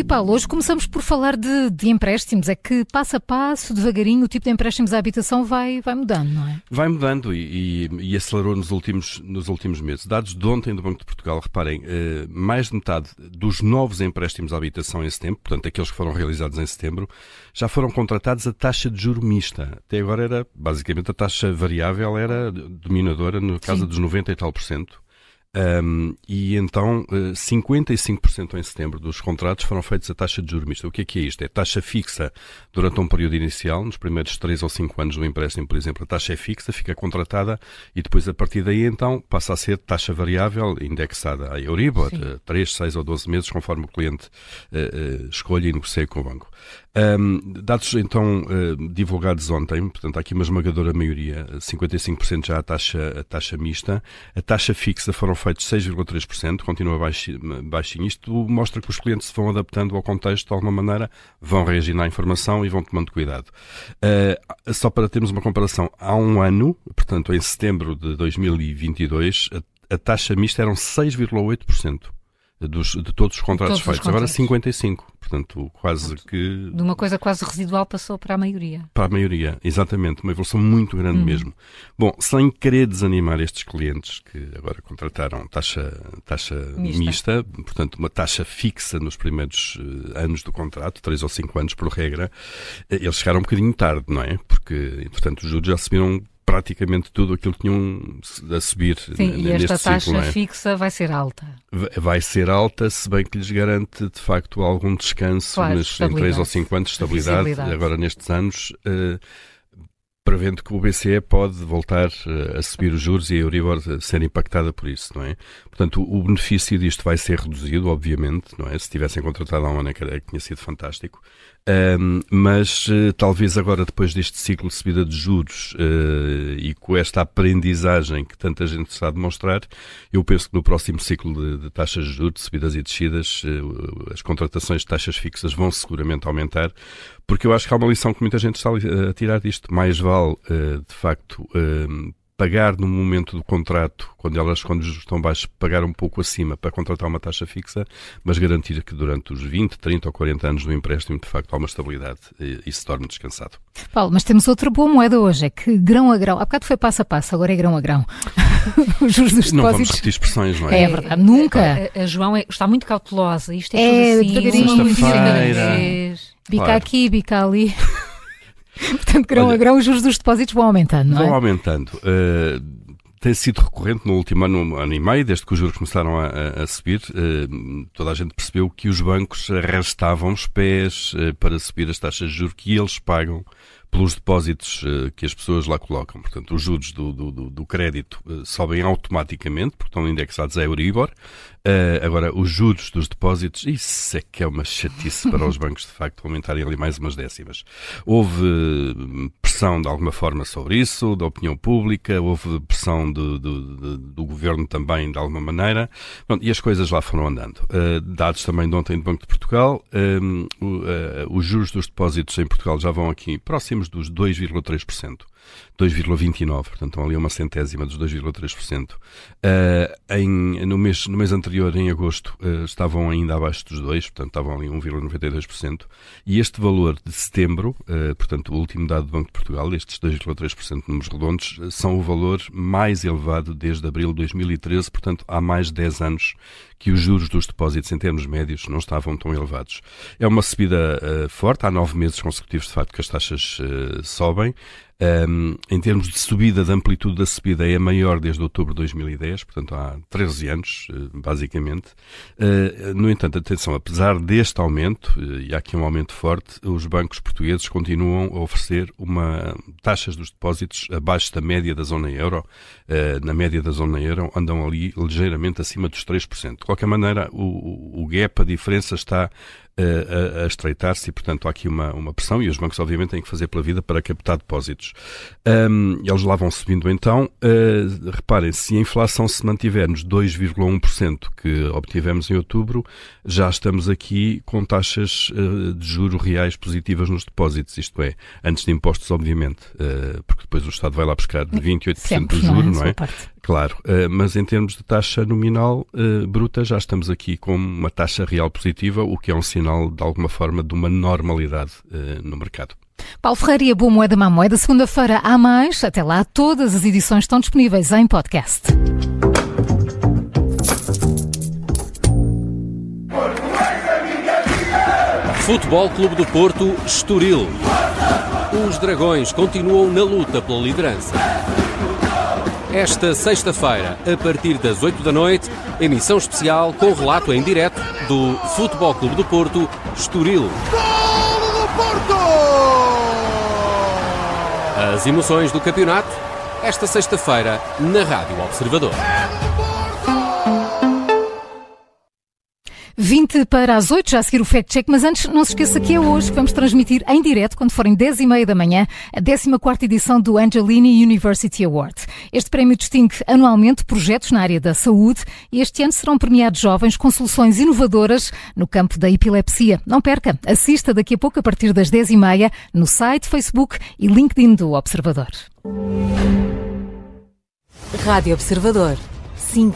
E Paulo, hoje começamos por falar de, de, empréstimos. É que passo a passo, devagarinho, o tipo de empréstimos à habitação vai, vai mudando, não é? Vai mudando e, e, e acelerou nos últimos, nos últimos meses. Dados de ontem do Banco de Portugal, reparem, eh, mais de metade dos novos empréstimos à habitação em setembro, portanto aqueles que foram realizados em setembro, já foram contratados a taxa de juro mista. Até agora era, basicamente, a taxa variável era dominadora no caso Sim. dos 90 e tal por cento. Um, e então 55% eh, em setembro dos contratos foram feitos a taxa de juros mista. O que é que é isto? É taxa fixa durante um período inicial, nos primeiros 3 ou 5 anos do empréstimo, por exemplo, a taxa é fixa, fica contratada e depois a partir daí então passa a ser taxa variável indexada a Euribor, Sim. 3, 6 ou 12 meses, conforme o cliente uh, uh, escolhe e negocia com o banco. Um, dados então uh, divulgados ontem, portanto há aqui uma esmagadora maioria, 55% já a taxa, a taxa mista, a taxa fixa foram feitos 6,3%, continua baixinho. Isto mostra que os clientes se vão adaptando ao contexto de alguma maneira, vão reagindo à informação e vão tomando cuidado. Uh, só para termos uma comparação, há um ano, portanto em setembro de 2022, a, a taxa mista eram 6,8% dos, de todos os contratos todos feitos. Os contratos. Agora 55, portanto, quase que. De uma coisa quase residual passou para a maioria. Para a maioria, exatamente. Uma evolução muito grande uhum. mesmo. Bom, sem querer desanimar estes clientes que agora contrataram taxa, taxa mista. mista portanto, uma taxa fixa nos primeiros eh, anos do contrato, 3 ou 5 anos por regra, eh, eles chegaram um bocadinho tarde, não é? Porque, portanto, os juros já subiram praticamente tudo aquilo que tinham a subir Sim, e esta taxa ciclo, é? fixa vai ser alta. Vai ser alta, se bem que lhes garante de facto algum descanso claro, nas, em 3 ou 5 anos de estabilidade, agora nestes anos. Uh, prevendo que o BCE pode voltar uh, a subir os juros e a Euribor ser impactada por isso, não é? Portanto, o, benefício disto vai ser reduzido, obviamente, não é? Se tivessem contratado há um ano, que tinha sido fantástico. Um, mas uh, talvez agora, depois deste ciclo de subida de juros uh, e com esta aprendizagem que tanta gente está a demonstrar, eu penso que no próximo ciclo de, de taxas de juros, de subidas e descidas, uh, as contratações de taxas fixas vão seguramente aumentar, porque eu acho que há uma lição que muita gente está a tirar disto. Mais vale, de facto, pagar no momento do contrato, quando elas, quando os estão baixos, pagar um pouco acima para contratar uma taxa fixa, mas garantir que durante os 20, 30 ou 40 anos do empréstimo, de facto, há uma estabilidade e, e se torne descansado. Paulo, mas temos outra boa moeda hoje, é que grão a grão, há bocado foi passo a passo, agora é grão a grão. os juros dos depósitos. Não vamos repetir expressões, não é? É verdade, nunca. A, a, João é, está muito cautelosa, isto é, é tudo assim, devagarinho. Bica claro. aqui, bica ali. Portanto, grão Olha, a grão, os juros dos depósitos vão aumentando, não é? Vão aumentando. Uh, tem sido recorrente no último ano, ano e meio, desde que os juros começaram a, a, a subir, uh, toda a gente percebeu que os bancos arrastavam os pés uh, para subir as taxas de juros que eles pagam pelos depósitos uh, que as pessoas lá colocam. Portanto, os juros do, do, do crédito uh, sobem automaticamente, porque estão indexados a Euribor. Uh, agora, os juros dos depósitos, isso é que é uma chatice para os bancos, de facto, aumentarem ali mais umas décimas. Houve pressão, de alguma forma, sobre isso, da opinião pública, houve pressão do, do, do governo também, de alguma maneira, Pronto, e as coisas lá foram andando. dados também de ontem do Banco de Portugal, os juros dos depósitos em Portugal já vão aqui próximos dos 2,3%. 2,29%, portanto estão ali uma centésima dos 2,3%. Uh, em, no, mês, no mês anterior, em agosto, uh, estavam ainda abaixo dos 2%, portanto estavam ali 1,92%. E este valor de setembro, uh, portanto o último dado do Banco de Portugal, estes 2,3% números redondos, são o valor mais elevado desde abril de 2013, portanto há mais de 10 anos que os juros dos depósitos em termos médios não estavam tão elevados. É uma subida forte, há nove meses consecutivos de facto que as taxas sobem. Um, em termos de subida, de amplitude da subida, é a maior desde outubro de 2010, portanto há 13 anos, eh, basicamente. Uh, no entanto, atenção, apesar deste aumento, uh, e há aqui um aumento forte, os bancos portugueses continuam a oferecer uma taxas dos depósitos abaixo da média da zona euro. Uh, na média da zona euro andam ali ligeiramente acima dos 3%. De qualquer maneira, o, o gap, a diferença está a, a estreitar-se e, portanto, há aqui uma, uma pressão e os bancos, obviamente, têm que fazer pela vida para captar depósitos. Um, eles lá vão subindo então. Uh, reparem, se a inflação se mantiver nos 2,1% que obtivemos em outubro, já estamos aqui com taxas uh, de juro reais positivas nos depósitos, isto é, antes de impostos, obviamente, uh, porque depois o Estado vai lá buscar 28% Sempre, do juro, não é? Não é? Claro, uh, mas em termos de taxa nominal uh, bruta, já estamos aqui com uma taxa real positiva, o que é um sinal, de alguma forma, de uma normalidade uh, no mercado. Paulo Ferreira e a Boa Moeda Má Moeda, segunda-feira há mais. Até lá, todas as edições estão disponíveis em podcast. Futebol Clube do Porto, Estoril. Os Dragões continuam na luta pela liderança. Esta sexta-feira, a partir das 8 da noite, emissão especial com relato em direto do Futebol Clube do Porto, Estoril. Golo do Porto! As emoções do campeonato, esta sexta-feira, na Rádio Observador. 20 para as 8, já a seguir o Fact Check, mas antes não se esqueça que é hoje que vamos transmitir em direto, quando forem 10 e meia da manhã, a 14 edição do Angelini University Award. Este prémio distingue anualmente projetos na área da saúde e este ano serão premiados jovens com soluções inovadoras no campo da epilepsia. Não perca, assista daqui a pouco a partir das 10 e meia no site, Facebook e LinkedIn do Observador. Rádio Observador. 5